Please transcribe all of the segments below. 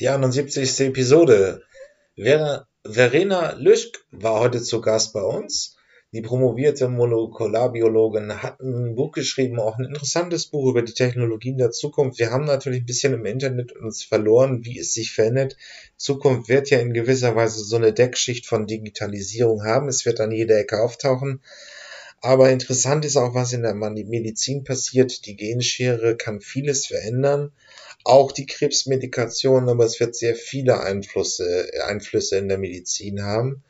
Die 71. Episode. Ver Verena Lüschk war heute zu Gast bei uns. Die promovierte Molekularbiologin hat ein Buch geschrieben, auch ein interessantes Buch über die Technologien der Zukunft. Wir haben natürlich ein bisschen im Internet uns verloren, wie es sich verändert. Zukunft wird ja in gewisser Weise so eine Deckschicht von Digitalisierung haben. Es wird an jeder Ecke auftauchen. Aber interessant ist auch, was in der Medizin passiert. Die Genschere kann vieles verändern auch die Krebsmedikation, aber es wird sehr viele Einflüsse, Einflüsse in der Medizin haben.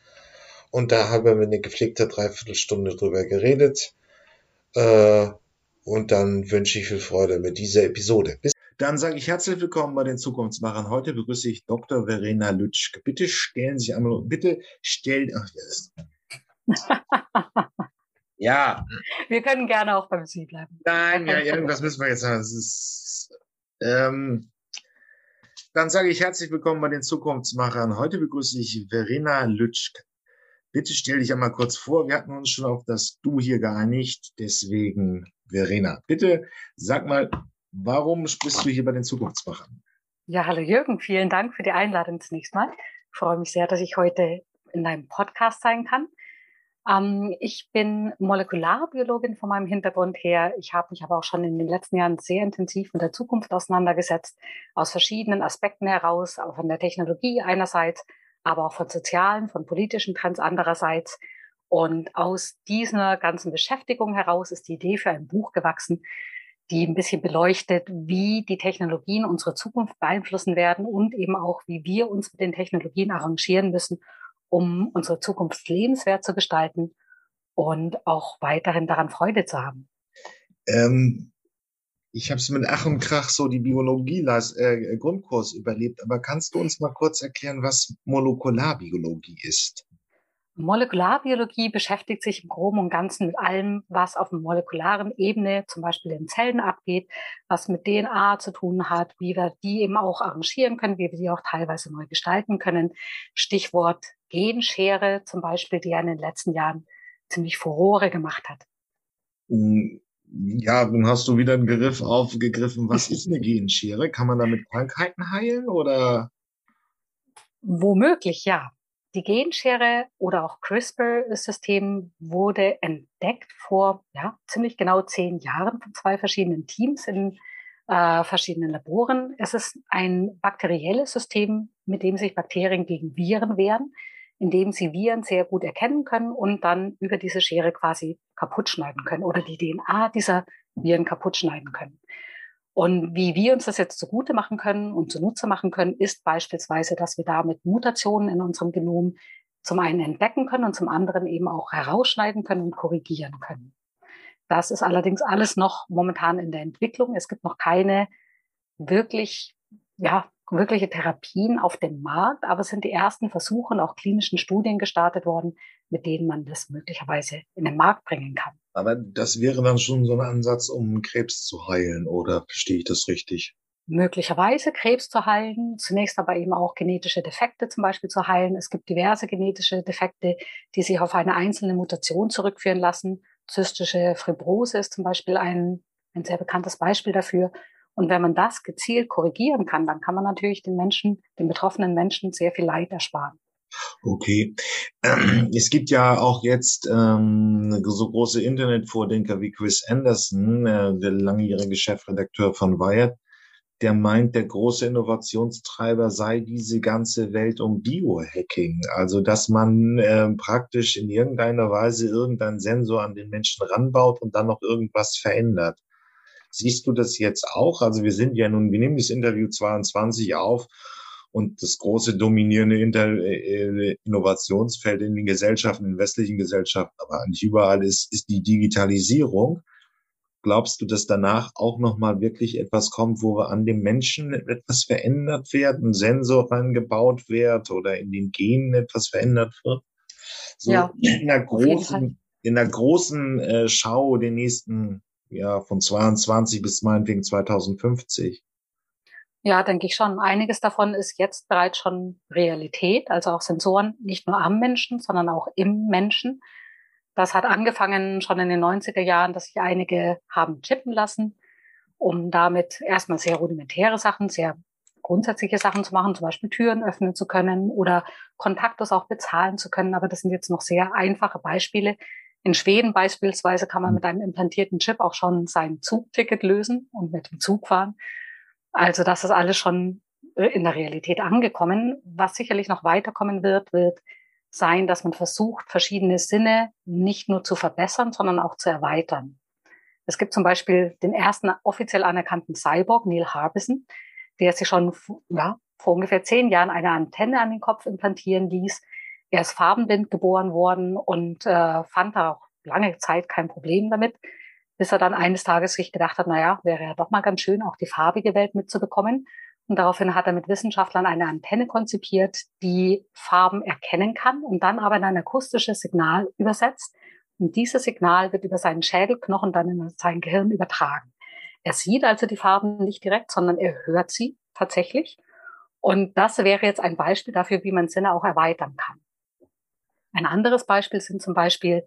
Und da haben wir eine gepflegte Dreiviertelstunde drüber geredet. Äh, und dann wünsche ich viel Freude mit dieser Episode. Bis dann sage ich herzlich willkommen bei den Zukunftsmachern. Heute begrüße ich Dr. Verena Lütschke. Bitte stellen Sie sich einmal, bitte stellen, ach, yes. ja. Wir können gerne auch beim Sie bleiben. Nein, ja, irgendwas müssen wir jetzt sagen. Das ist, ähm, dann sage ich herzlich willkommen bei den Zukunftsmachern. Heute begrüße ich Verena Lütschk. Bitte stell dich einmal kurz vor. Wir hatten uns schon auf das Du hier geeinigt. Deswegen, Verena, bitte sag mal, warum bist du hier bei den Zukunftsmachern? Ja, hallo Jürgen. Vielen Dank für die Einladung zunächst mal. Ich freue mich sehr, dass ich heute in deinem Podcast sein kann. Ähm, ich bin Molekularbiologin von meinem Hintergrund her. Ich habe mich aber auch schon in den letzten Jahren sehr intensiv mit der Zukunft auseinandergesetzt, aus verschiedenen Aspekten heraus, auch von der Technologie einerseits, aber auch von sozialen, von politischen Trends andererseits. Und aus dieser ganzen Beschäftigung heraus ist die Idee für ein Buch gewachsen, die ein bisschen beleuchtet, wie die Technologien unsere Zukunft beeinflussen werden und eben auch, wie wir uns mit den Technologien arrangieren müssen, um unsere Zukunft lebenswert zu gestalten und auch weiterhin daran Freude zu haben? Ähm, ich habe es mit Ach und Krach so die Biologie-Grundkurs äh, überlebt, aber kannst du uns mal kurz erklären, was Molekularbiologie ist? Molekularbiologie beschäftigt sich im Groben und Ganzen mit allem, was auf molekularen Ebene, zum Beispiel in Zellen abgeht, was mit DNA zu tun hat, wie wir die eben auch arrangieren können, wie wir die auch teilweise neu gestalten können. Stichwort Genschere zum Beispiel, die ja in den letzten Jahren ziemlich Furore gemacht hat. Mm, ja, dann hast du wieder einen Begriff aufgegriffen. Was ist eine Genschere? Kann man damit Krankheiten heilen oder? Womöglich, ja. Die Genschere oder auch CRISPR-System wurde entdeckt vor ja, ziemlich genau zehn Jahren von zwei verschiedenen Teams in äh, verschiedenen Laboren. Es ist ein bakterielles System, mit dem sich Bakterien gegen Viren wehren indem sie Viren sehr gut erkennen können und dann über diese Schere quasi kaputt schneiden können oder die DNA dieser Viren kaputt schneiden können. Und wie wir uns das jetzt zugute machen können und zunutze machen können, ist beispielsweise, dass wir damit Mutationen in unserem Genom zum einen entdecken können und zum anderen eben auch herausschneiden können und korrigieren können. Das ist allerdings alles noch momentan in der Entwicklung. Es gibt noch keine wirklich ja, wirkliche Therapien auf dem Markt, aber es sind die ersten Versuche und auch klinischen Studien gestartet worden, mit denen man das möglicherweise in den Markt bringen kann. Aber das wäre dann schon so ein Ansatz, um Krebs zu heilen, oder verstehe ich das richtig? Möglicherweise Krebs zu heilen, zunächst aber eben auch genetische Defekte zum Beispiel zu heilen. Es gibt diverse genetische Defekte, die sich auf eine einzelne Mutation zurückführen lassen. Zystische Fibrose ist zum Beispiel ein, ein sehr bekanntes Beispiel dafür. Und wenn man das gezielt korrigieren kann, dann kann man natürlich den Menschen, den betroffenen Menschen sehr viel Leid ersparen. Okay. Es gibt ja auch jetzt ähm, so große Internetvordenker wie Chris Anderson, äh, der langjährige Chefredakteur von Wired, der meint, der große Innovationstreiber sei diese ganze Welt um Biohacking. Also, dass man äh, praktisch in irgendeiner Weise irgendeinen Sensor an den Menschen ranbaut und dann noch irgendwas verändert. Siehst du das jetzt auch? Also wir sind ja nun, wir nehmen das Interview 22 auf und das große dominierende Inter äh, Innovationsfeld in den Gesellschaften, in den westlichen Gesellschaften, aber nicht überall ist, ist die Digitalisierung. Glaubst du, dass danach auch nochmal wirklich etwas kommt, wo wir an dem Menschen etwas verändert wird, ein Sensor reingebaut wird oder in den Genen etwas verändert wird? So ja, in der großen, in der großen äh, Schau der nächsten ja, von 22 bis meinetwegen 2050. Ja, denke ich schon. Einiges davon ist jetzt bereits schon Realität, also auch Sensoren nicht nur am Menschen, sondern auch im Menschen. Das hat angefangen schon in den 90er Jahren, dass sich einige haben chippen lassen, um damit erstmal sehr rudimentäre Sachen, sehr grundsätzliche Sachen zu machen, zum Beispiel Türen öffnen zu können oder kontaktlos auch bezahlen zu können. Aber das sind jetzt noch sehr einfache Beispiele. In Schweden beispielsweise kann man mit einem implantierten Chip auch schon sein Zugticket lösen und mit dem Zug fahren. Also das ist alles schon in der Realität angekommen. Was sicherlich noch weiterkommen wird, wird sein, dass man versucht, verschiedene Sinne nicht nur zu verbessern, sondern auch zu erweitern. Es gibt zum Beispiel den ersten offiziell anerkannten Cyborg, Neil Harbison, der sich schon ja, vor ungefähr zehn Jahren eine Antenne an den Kopf implantieren ließ. Er ist farbenblind geboren worden und äh, fand da auch lange Zeit kein Problem damit, bis er dann eines Tages sich gedacht hat, naja, wäre ja doch mal ganz schön, auch die farbige Welt mitzubekommen. Und daraufhin hat er mit Wissenschaftlern eine Antenne konzipiert, die Farben erkennen kann und dann aber in ein akustisches Signal übersetzt. Und dieses Signal wird über seinen Schädelknochen dann in sein Gehirn übertragen. Er sieht also die Farben nicht direkt, sondern er hört sie tatsächlich. Und das wäre jetzt ein Beispiel dafür, wie man Sinne auch erweitern kann. Ein anderes Beispiel sind zum Beispiel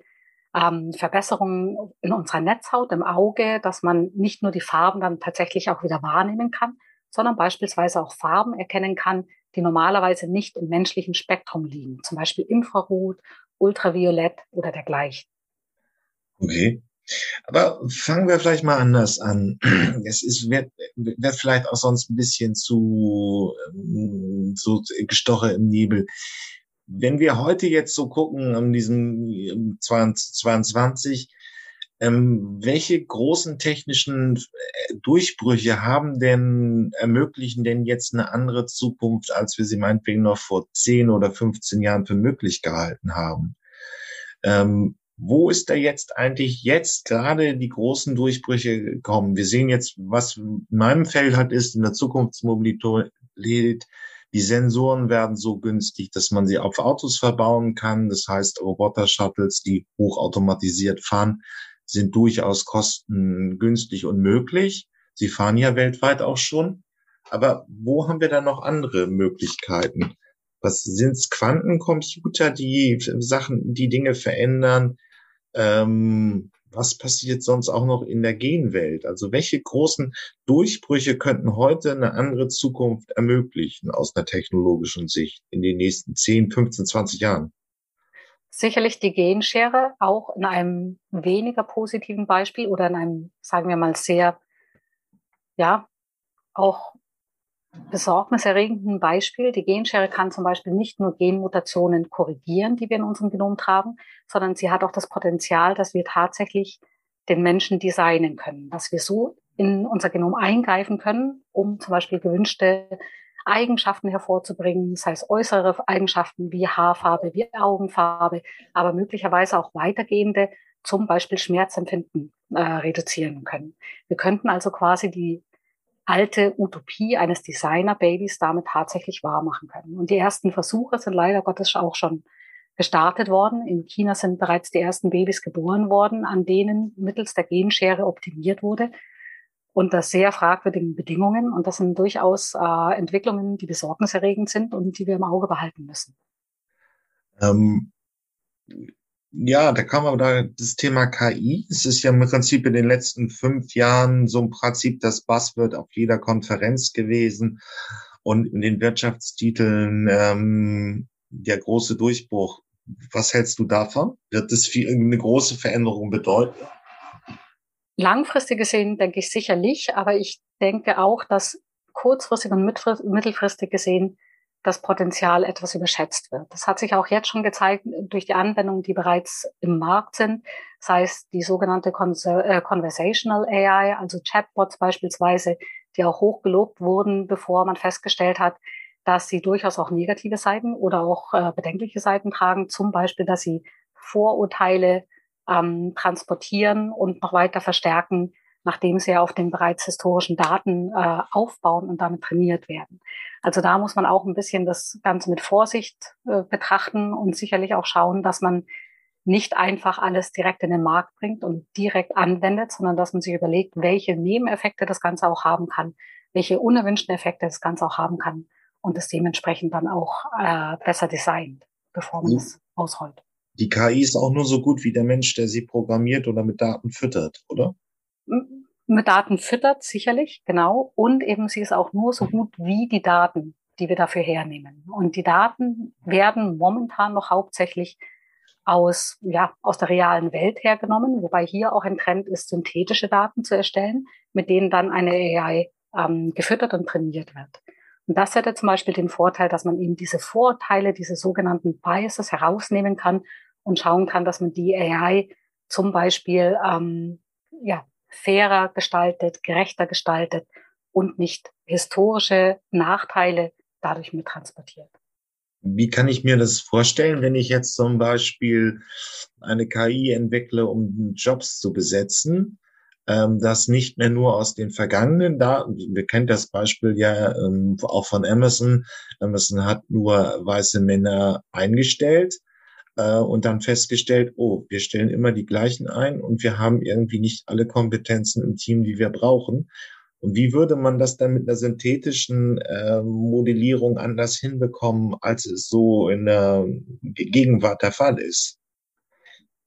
ähm, Verbesserungen in unserer Netzhaut, im Auge, dass man nicht nur die Farben dann tatsächlich auch wieder wahrnehmen kann, sondern beispielsweise auch Farben erkennen kann, die normalerweise nicht im menschlichen Spektrum liegen, zum Beispiel Infrarot, Ultraviolett oder dergleichen. Okay. Aber fangen wir vielleicht mal anders an. Es ist, wird, wird vielleicht auch sonst ein bisschen zu, ähm, so gestoche im Nebel. Wenn wir heute jetzt so gucken, an diesem 22, ähm, welche großen technischen äh, Durchbrüche haben denn, ermöglichen denn jetzt eine andere Zukunft, als wir sie meinetwegen noch vor 10 oder 15 Jahren für möglich gehalten haben? Ähm, wo ist da jetzt eigentlich jetzt gerade die großen Durchbrüche gekommen? Wir sehen jetzt, was in meinem Feld hat, ist in der Zukunftsmobilität, die Sensoren werden so günstig, dass man sie auf Autos verbauen kann. Das heißt, Roboter-Shuttles, die hochautomatisiert fahren, sind durchaus kostengünstig und möglich. Sie fahren ja weltweit auch schon. Aber wo haben wir da noch andere Möglichkeiten? Was sind's Quantencomputer, die Sachen, die Dinge verändern? Ähm, was passiert sonst auch noch in der Genwelt? Also welche großen Durchbrüche könnten heute eine andere Zukunft ermöglichen aus einer technologischen Sicht in den nächsten 10, 15, 20 Jahren? Sicherlich die Genschere, auch in einem weniger positiven Beispiel oder in einem, sagen wir mal, sehr, ja, auch besorgniserregenden Beispiel. Die Genschere kann zum Beispiel nicht nur Genmutationen korrigieren, die wir in unserem Genom tragen, sondern sie hat auch das Potenzial, dass wir tatsächlich den Menschen designen können, dass wir so in unser Genom eingreifen können, um zum Beispiel gewünschte Eigenschaften hervorzubringen, sei es äußere Eigenschaften wie Haarfarbe, wie Augenfarbe, aber möglicherweise auch weitergehende, zum Beispiel Schmerzempfinden äh, reduzieren können. Wir könnten also quasi die alte Utopie eines Designer-Babys damit tatsächlich wahr machen können. Und die ersten Versuche sind leider Gottes auch schon gestartet worden. In China sind bereits die ersten Babys geboren worden, an denen mittels der Genschere optimiert wurde unter sehr fragwürdigen Bedingungen. Und das sind durchaus äh, Entwicklungen, die besorgniserregend sind und die wir im Auge behalten müssen. Ähm, ja, da kam aber da das Thema KI. Es ist ja im Prinzip in den letzten fünf Jahren so im Prinzip das Buzzword auf jeder Konferenz gewesen und in den Wirtschaftstiteln ähm, der große Durchbruch. Was hältst du davon? Wird das viel, eine große Veränderung bedeuten? Langfristig gesehen denke ich sicherlich, aber ich denke auch, dass kurzfristig und mittelfristig gesehen das Potenzial etwas überschätzt wird. Das hat sich auch jetzt schon gezeigt durch die Anwendungen, die bereits im Markt sind, sei es die sogenannte äh, Conversational AI, also Chatbots beispielsweise, die auch hoch gelobt wurden, bevor man festgestellt hat, dass sie durchaus auch negative Seiten oder auch äh, bedenkliche Seiten tragen, zum Beispiel, dass sie Vorurteile ähm, transportieren und noch weiter verstärken, nachdem sie ja auf den bereits historischen Daten äh, aufbauen und damit trainiert werden. Also da muss man auch ein bisschen das Ganze mit Vorsicht äh, betrachten und sicherlich auch schauen, dass man nicht einfach alles direkt in den Markt bringt und direkt anwendet, sondern dass man sich überlegt, welche Nebeneffekte das Ganze auch haben kann, welche unerwünschten Effekte das Ganze auch haben kann und es dementsprechend dann auch äh, besser designt, bevor man es ausrollt. Die KI ist auch nur so gut wie der Mensch, der sie programmiert oder mit Daten füttert, oder? Mit Daten füttert, sicherlich, genau. Und eben sie ist auch nur so gut wie die Daten, die wir dafür hernehmen. Und die Daten werden momentan noch hauptsächlich aus, ja, aus der realen Welt hergenommen, wobei hier auch ein Trend ist, synthetische Daten zu erstellen, mit denen dann eine AI ähm, gefüttert und trainiert wird. Und das hätte zum Beispiel den Vorteil, dass man eben diese Vorteile, diese sogenannten Biases herausnehmen kann und schauen kann, dass man die AI zum Beispiel ähm, ja, fairer gestaltet, gerechter gestaltet und nicht historische Nachteile dadurch mit transportiert. Wie kann ich mir das vorstellen, wenn ich jetzt zum Beispiel eine KI entwickle, um Jobs zu besetzen, ähm, das nicht mehr nur aus den vergangenen Daten, wir kennen das Beispiel ja ähm, auch von Amazon, Amazon hat nur weiße Männer eingestellt äh, und dann festgestellt, oh, wir stellen immer die gleichen ein und wir haben irgendwie nicht alle Kompetenzen im Team, die wir brauchen. Und wie würde man das dann mit einer synthetischen äh, Modellierung anders hinbekommen, als es so in der Gegenwart der Fall ist?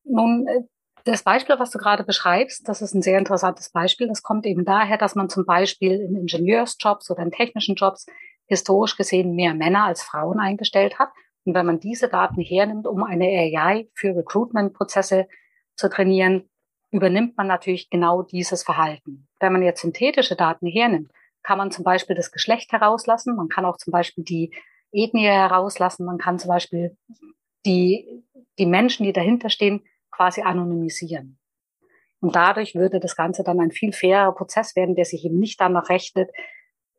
Nun, äh, das Beispiel, was du gerade beschreibst, das ist ein sehr interessantes Beispiel. Das kommt eben daher, dass man zum Beispiel in Ingenieursjobs oder in technischen Jobs historisch gesehen mehr Männer als Frauen eingestellt hat. Und wenn man diese Daten hernimmt, um eine AI für Recruitment-Prozesse zu trainieren, übernimmt man natürlich genau dieses Verhalten. Wenn man jetzt synthetische Daten hernimmt, kann man zum Beispiel das Geschlecht herauslassen, man kann auch zum Beispiel die Ethnie herauslassen, man kann zum Beispiel die, die Menschen, die dahinter stehen, quasi anonymisieren. Und dadurch würde das Ganze dann ein viel fairer Prozess werden, der sich eben nicht danach rechnet.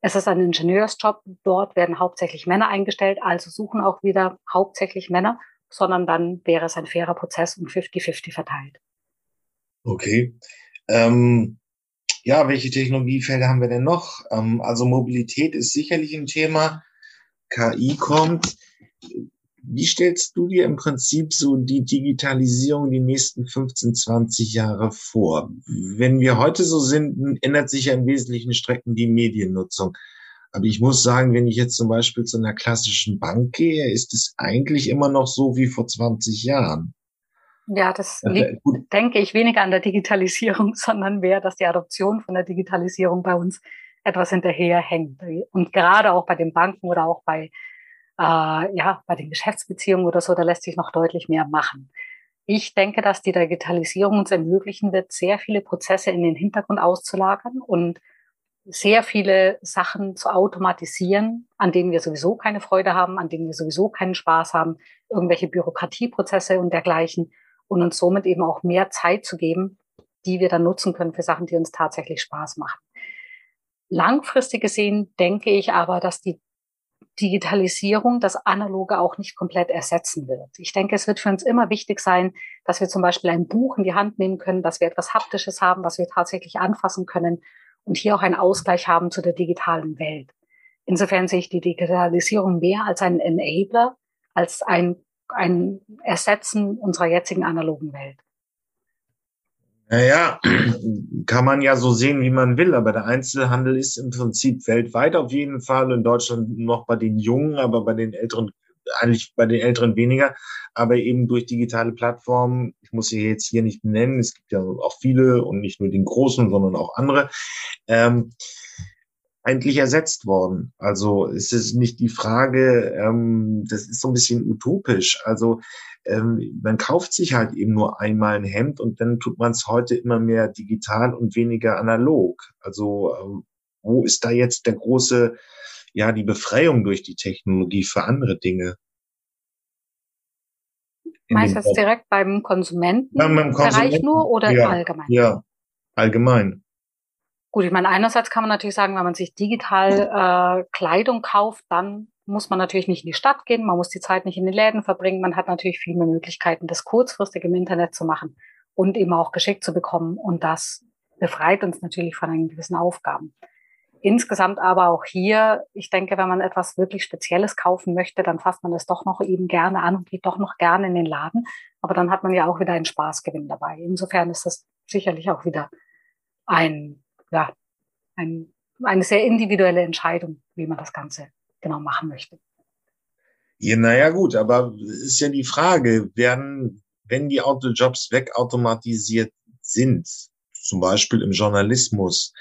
Es ist ein Ingenieursjob, dort werden hauptsächlich Männer eingestellt, also suchen auch wieder hauptsächlich Männer, sondern dann wäre es ein fairer Prozess und 50-50 verteilt. Okay. Ähm, ja, welche Technologiefelder haben wir denn noch? Ähm, also Mobilität ist sicherlich ein Thema. KI kommt. Wie stellst du dir im Prinzip so die Digitalisierung die nächsten 15, 20 Jahre vor? Wenn wir heute so sind, ändert sich ja im Wesentlichen Strecken die Mediennutzung. Aber ich muss sagen, wenn ich jetzt zum Beispiel zu einer klassischen Bank gehe, ist es eigentlich immer noch so wie vor 20 Jahren. Ja, das liegt, denke ich, weniger an der Digitalisierung, sondern mehr, dass die Adoption von der Digitalisierung bei uns etwas hinterherhängt. Und gerade auch bei den Banken oder auch bei, äh, ja, bei den Geschäftsbeziehungen oder so, da lässt sich noch deutlich mehr machen. Ich denke, dass die Digitalisierung uns ermöglichen wird, sehr viele Prozesse in den Hintergrund auszulagern und sehr viele Sachen zu automatisieren, an denen wir sowieso keine Freude haben, an denen wir sowieso keinen Spaß haben, irgendwelche Bürokratieprozesse und dergleichen und uns somit eben auch mehr Zeit zu geben, die wir dann nutzen können für Sachen, die uns tatsächlich Spaß machen. Langfristig gesehen denke ich aber, dass die Digitalisierung das Analoge auch nicht komplett ersetzen wird. Ich denke, es wird für uns immer wichtig sein, dass wir zum Beispiel ein Buch in die Hand nehmen können, dass wir etwas Haptisches haben, was wir tatsächlich anfassen können und hier auch einen Ausgleich haben zu der digitalen Welt. Insofern sehe ich die Digitalisierung mehr als einen Enabler, als ein ein Ersetzen unserer jetzigen analogen Welt. Naja, kann man ja so sehen, wie man will, aber der Einzelhandel ist im Prinzip weltweit auf jeden Fall, in Deutschland noch bei den Jungen, aber bei den Älteren, eigentlich bei den Älteren weniger, aber eben durch digitale Plattformen, ich muss sie jetzt hier nicht benennen, es gibt ja auch viele und nicht nur den großen, sondern auch andere, ähm, eigentlich ersetzt worden. Also es ist nicht die Frage, ähm, das ist so ein bisschen utopisch. Also ähm, man kauft sich halt eben nur einmal ein Hemd und dann tut man es heute immer mehr digital und weniger analog. Also ähm, wo ist da jetzt der große, ja, die Befreiung durch die Technologie für andere Dinge? Meinst du das direkt beim Konsumenten, ja, beim Konsumenten nur oder ja, allgemein? Ja, allgemein. Gut, ich meine, einerseits kann man natürlich sagen, wenn man sich digital äh, Kleidung kauft, dann muss man natürlich nicht in die Stadt gehen, man muss die Zeit nicht in den Läden verbringen, man hat natürlich viel mehr Möglichkeiten, das kurzfristig im Internet zu machen und eben auch geschickt zu bekommen. Und das befreit uns natürlich von einen gewissen Aufgaben. Insgesamt aber auch hier, ich denke, wenn man etwas wirklich Spezielles kaufen möchte, dann fasst man das doch noch eben gerne an und geht doch noch gerne in den Laden. Aber dann hat man ja auch wieder einen Spaßgewinn dabei. Insofern ist das sicherlich auch wieder ein ja, ein, eine sehr individuelle Entscheidung, wie man das Ganze genau machen möchte. Ja, naja, gut, aber ist ja die Frage, werden, wenn die Autojobs wegautomatisiert sind, zum Beispiel im Journalismus,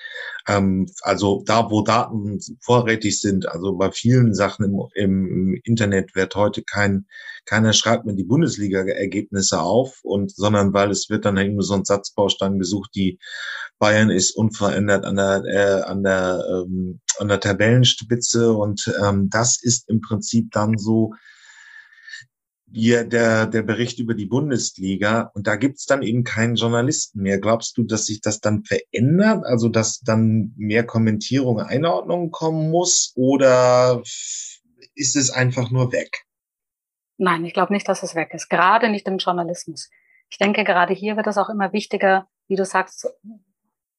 ähm, also da, wo Daten vorrätig sind, also bei vielen Sachen im, im Internet wird heute kein, keiner schreibt mir die Bundesliga-Ergebnisse auf und, sondern weil es wird dann irgendwie so ein Satzbaustein gesucht, die Bayern ist unverändert an der, äh, an der, ähm, an der Tabellenspitze und ähm, das ist im Prinzip dann so, hier der, der Bericht über die Bundesliga und da gibt's dann eben keinen Journalisten mehr. Glaubst du, dass sich das dann verändert? Also dass dann mehr Kommentierung, Einordnung kommen muss oder ist es einfach nur weg? Nein, ich glaube nicht, dass es weg ist. Gerade nicht im Journalismus. Ich denke, gerade hier wird es auch immer wichtiger, wie du sagst,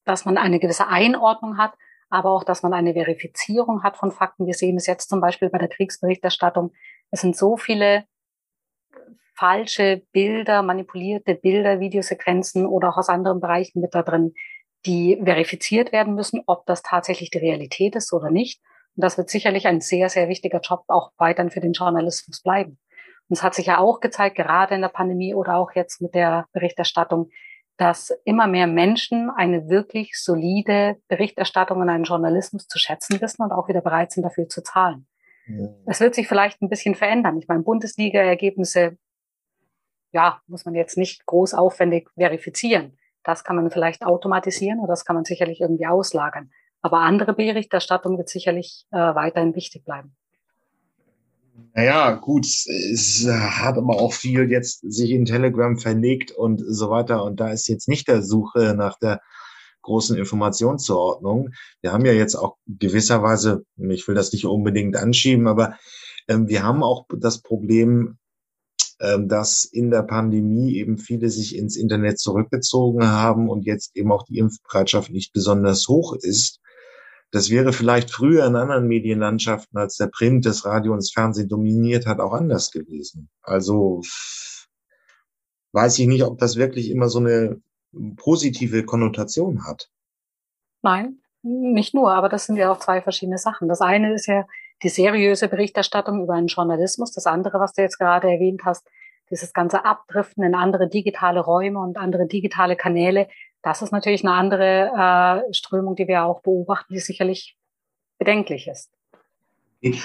dass man eine gewisse Einordnung hat, aber auch, dass man eine Verifizierung hat von Fakten. Wir sehen es jetzt zum Beispiel bei der Kriegsberichterstattung. Es sind so viele falsche Bilder, manipulierte Bilder, Videosequenzen oder auch aus anderen Bereichen mit da drin, die verifiziert werden müssen, ob das tatsächlich die Realität ist oder nicht. Und das wird sicherlich ein sehr, sehr wichtiger Job auch weiterhin für den Journalismus bleiben. Und es hat sich ja auch gezeigt, gerade in der Pandemie oder auch jetzt mit der Berichterstattung, dass immer mehr Menschen eine wirklich solide Berichterstattung und einen Journalismus zu schätzen wissen und auch wieder bereit sind, dafür zu zahlen. Ja. Es wird sich vielleicht ein bisschen verändern. Ich meine, Bundesliga-Ergebnisse ja, muss man jetzt nicht groß aufwendig verifizieren. Das kann man vielleicht automatisieren oder das kann man sicherlich irgendwie auslagern. Aber andere Berichterstattung wird sicherlich äh, weiterhin wichtig bleiben. Naja, gut, es hat aber auch viel jetzt sich in Telegram verlegt und so weiter. Und da ist jetzt nicht der Suche nach der großen Informationszuordnung. Wir haben ja jetzt auch gewisserweise, ich will das nicht unbedingt anschieben, aber ähm, wir haben auch das Problem, dass in der Pandemie eben viele sich ins Internet zurückgezogen haben und jetzt eben auch die Impfbereitschaft nicht besonders hoch ist. Das wäre vielleicht früher in anderen Medienlandschaften, als der Print, das Radio und das Fernsehen dominiert hat, auch anders gewesen. Also weiß ich nicht, ob das wirklich immer so eine positive Konnotation hat. Nein, nicht nur, aber das sind ja auch zwei verschiedene Sachen. Das eine ist ja die seriöse Berichterstattung über einen Journalismus. Das andere, was du jetzt gerade erwähnt hast, dieses ganze Abdriften in andere digitale Räume und andere digitale Kanäle, das ist natürlich eine andere äh, Strömung, die wir auch beobachten, die sicherlich bedenklich ist.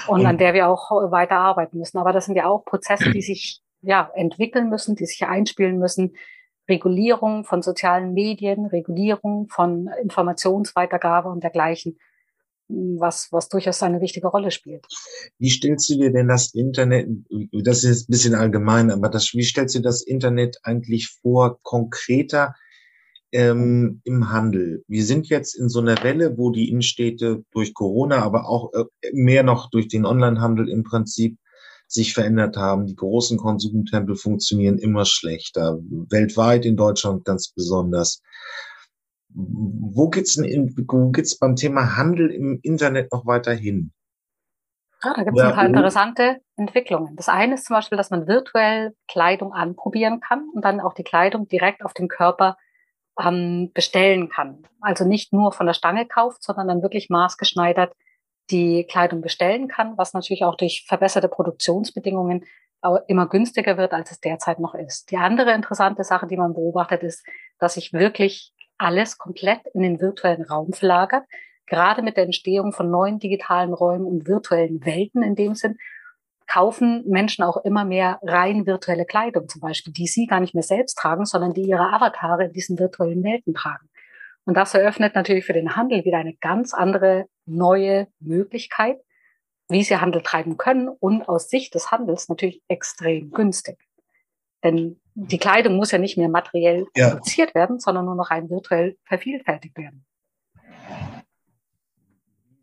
Und an der wir auch weiter arbeiten müssen. Aber das sind ja auch Prozesse, die sich ja entwickeln müssen, die sich einspielen müssen. Regulierung von sozialen Medien, Regulierung von Informationsweitergabe und dergleichen was, was durchaus eine wichtige Rolle spielt. Wie stellst du dir denn das Internet, das ist ein bisschen allgemein, aber das, wie stellst du das Internet eigentlich vor, konkreter ähm, im Handel? Wir sind jetzt in so einer Welle, wo die Innenstädte durch Corona, aber auch äh, mehr noch durch den Onlinehandel im Prinzip sich verändert haben. Die großen Konsumtempel funktionieren immer schlechter, weltweit in Deutschland ganz besonders. Wo geht's denn wo geht's beim Thema Handel im Internet noch weiter hin? Ah, da gibt es ein paar interessante Entwicklungen. Das eine ist zum Beispiel, dass man virtuell Kleidung anprobieren kann und dann auch die Kleidung direkt auf dem Körper ähm, bestellen kann. Also nicht nur von der Stange kauft, sondern dann wirklich maßgeschneidert die Kleidung bestellen kann, was natürlich auch durch verbesserte Produktionsbedingungen immer günstiger wird, als es derzeit noch ist. Die andere interessante Sache, die man beobachtet, ist, dass sich wirklich alles komplett in den virtuellen Raum verlagert. Gerade mit der Entstehung von neuen digitalen Räumen und virtuellen Welten in dem Sinn, kaufen Menschen auch immer mehr rein virtuelle Kleidung, zum Beispiel, die sie gar nicht mehr selbst tragen, sondern die ihre Avatare in diesen virtuellen Welten tragen. Und das eröffnet natürlich für den Handel wieder eine ganz andere neue Möglichkeit, wie sie Handel treiben können und aus Sicht des Handels natürlich extrem günstig. Denn die Kleidung muss ja nicht mehr materiell ja. produziert werden, sondern nur noch rein virtuell vervielfältigt werden.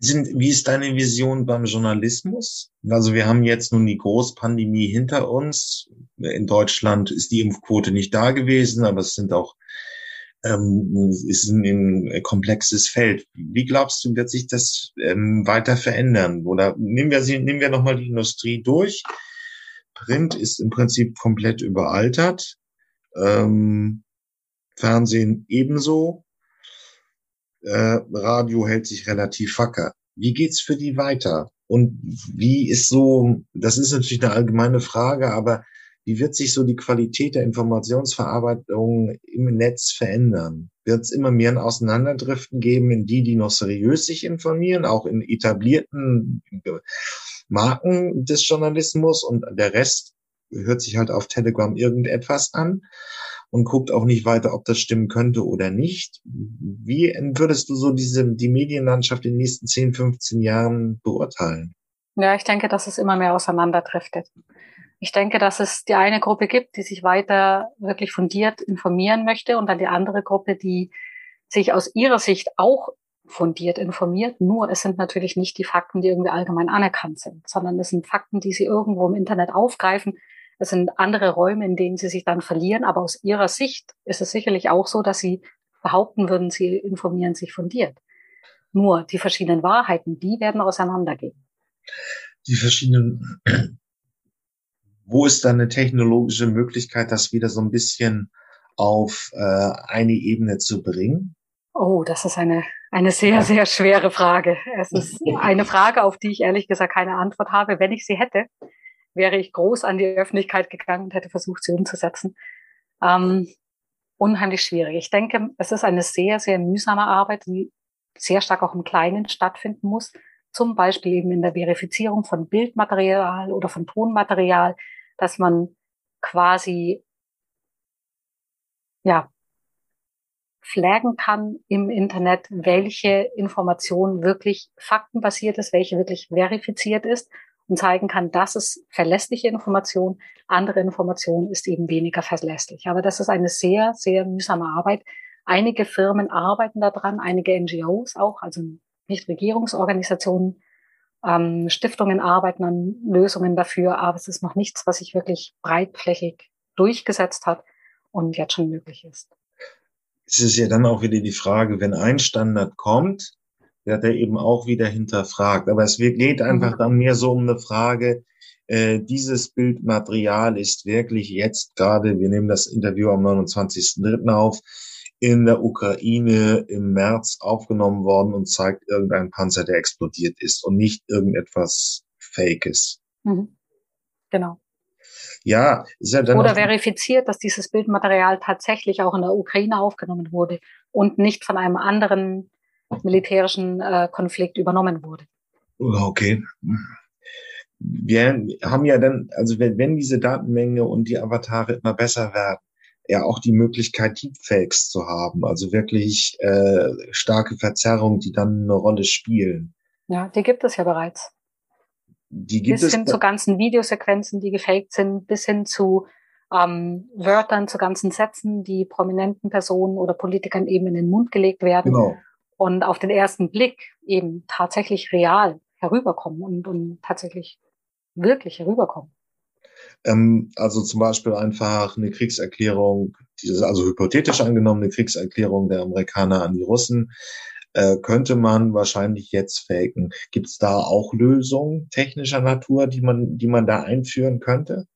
Sind, wie ist deine Vision beim Journalismus? Also wir haben jetzt nun die Großpandemie hinter uns. In Deutschland ist die Impfquote nicht da gewesen, aber es sind auch ähm, ist ein, ein komplexes Feld. Wie glaubst du, wird sich das ähm, weiter verändern? Oder nehmen wir, nehmen wir nochmal die Industrie durch. Print ist im Prinzip komplett überaltert. Ähm, Fernsehen ebenso. Äh, Radio hält sich relativ wacker. Wie geht's für die weiter? Und wie ist so, das ist natürlich eine allgemeine Frage, aber wie wird sich so die Qualität der Informationsverarbeitung im Netz verändern? Wird es immer mehr ein Auseinanderdriften geben in die, die noch seriös sich informieren, auch in etablierten Marken des Journalismus und der Rest hört sich halt auf Telegram irgendetwas an und guckt auch nicht weiter, ob das stimmen könnte oder nicht. Wie würdest du so diese, die Medienlandschaft in den nächsten 10, 15 Jahren beurteilen? Ja, ich denke, dass es immer mehr auseinanderdriftet. Ich denke, dass es die eine Gruppe gibt, die sich weiter wirklich fundiert informieren möchte und dann die andere Gruppe, die sich aus ihrer Sicht auch fundiert informiert. Nur es sind natürlich nicht die Fakten, die irgendwie allgemein anerkannt sind, sondern es sind Fakten, die sie irgendwo im Internet aufgreifen, es sind andere Räume, in denen sie sich dann verlieren. Aber aus ihrer Sicht ist es sicherlich auch so, dass sie behaupten würden, sie informieren sich fundiert. Nur die verschiedenen Wahrheiten, die werden auseinandergehen. Die verschiedenen, wo ist da eine technologische Möglichkeit, das wieder so ein bisschen auf äh, eine Ebene zu bringen? Oh, das ist eine, eine sehr, sehr schwere Frage. Es ist eine Frage, auf die ich ehrlich gesagt keine Antwort habe. Wenn ich sie hätte, wäre ich groß an die Öffentlichkeit gegangen und hätte versucht, sie umzusetzen. Ähm, unheimlich schwierig. Ich denke, es ist eine sehr, sehr mühsame Arbeit, die sehr stark auch im Kleinen stattfinden muss. Zum Beispiel eben in der Verifizierung von Bildmaterial oder von Tonmaterial, dass man quasi, ja, flaggen kann im Internet, welche Information wirklich faktenbasiert ist, welche wirklich verifiziert ist und zeigen kann, das ist verlässliche Information, andere Information ist eben weniger verlässlich. Aber das ist eine sehr, sehr mühsame Arbeit. Einige Firmen arbeiten daran, einige NGOs auch, also Nichtregierungsorganisationen, ähm, Stiftungen arbeiten an Lösungen dafür, aber es ist noch nichts, was sich wirklich breitflächig durchgesetzt hat und jetzt schon möglich ist. Es ist ja dann auch wieder die Frage, wenn ein Standard kommt, wird er eben auch wieder hinterfragt. Aber es geht einfach mhm. dann mehr so um eine Frage, äh, dieses Bildmaterial ist wirklich jetzt gerade, wir nehmen das Interview am 29.03. auf, in der Ukraine im März aufgenommen worden und zeigt irgendein Panzer, der explodiert ist und nicht irgendetwas Fakes. Mhm. Genau. Ja, ist ja dann. Oder verifiziert, dass dieses Bildmaterial tatsächlich auch in der Ukraine aufgenommen wurde und nicht von einem anderen militärischen äh, Konflikt übernommen wurde. Okay. Wir haben ja dann, also wenn, wenn diese Datenmenge und die Avatare immer besser werden, ja auch die Möglichkeit, Deepfakes zu haben, also wirklich äh, starke Verzerrungen, die dann eine Rolle spielen. Ja, die gibt es ja bereits. Die gibt bis es hin zu ganzen Videosequenzen, die gefaked sind, bis hin zu ähm, Wörtern, zu ganzen Sätzen, die prominenten Personen oder Politikern eben in den Mund gelegt werden. Genau und auf den ersten Blick eben tatsächlich real herüberkommen und, und tatsächlich wirklich herüberkommen. Ähm, also zum Beispiel einfach eine Kriegserklärung, diese, also hypothetisch angenommene Kriegserklärung der Amerikaner an die Russen, äh, könnte man wahrscheinlich jetzt faken. Gibt es da auch Lösungen technischer Natur, die man, die man da einführen könnte?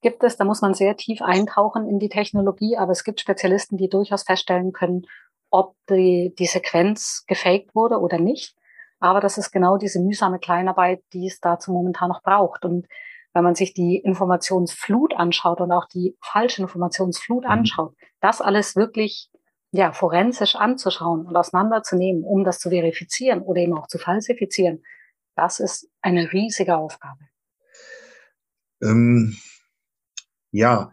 Gibt es, da muss man sehr tief eintauchen in die Technologie, aber es gibt Spezialisten, die durchaus feststellen können, ob die, die Sequenz gefaked wurde oder nicht. Aber das ist genau diese mühsame Kleinarbeit, die es dazu momentan noch braucht. Und wenn man sich die Informationsflut anschaut und auch die falsche Informationsflut mhm. anschaut, das alles wirklich ja, forensisch anzuschauen und auseinanderzunehmen, um das zu verifizieren oder eben auch zu falsifizieren, das ist eine riesige Aufgabe. Ähm, ja,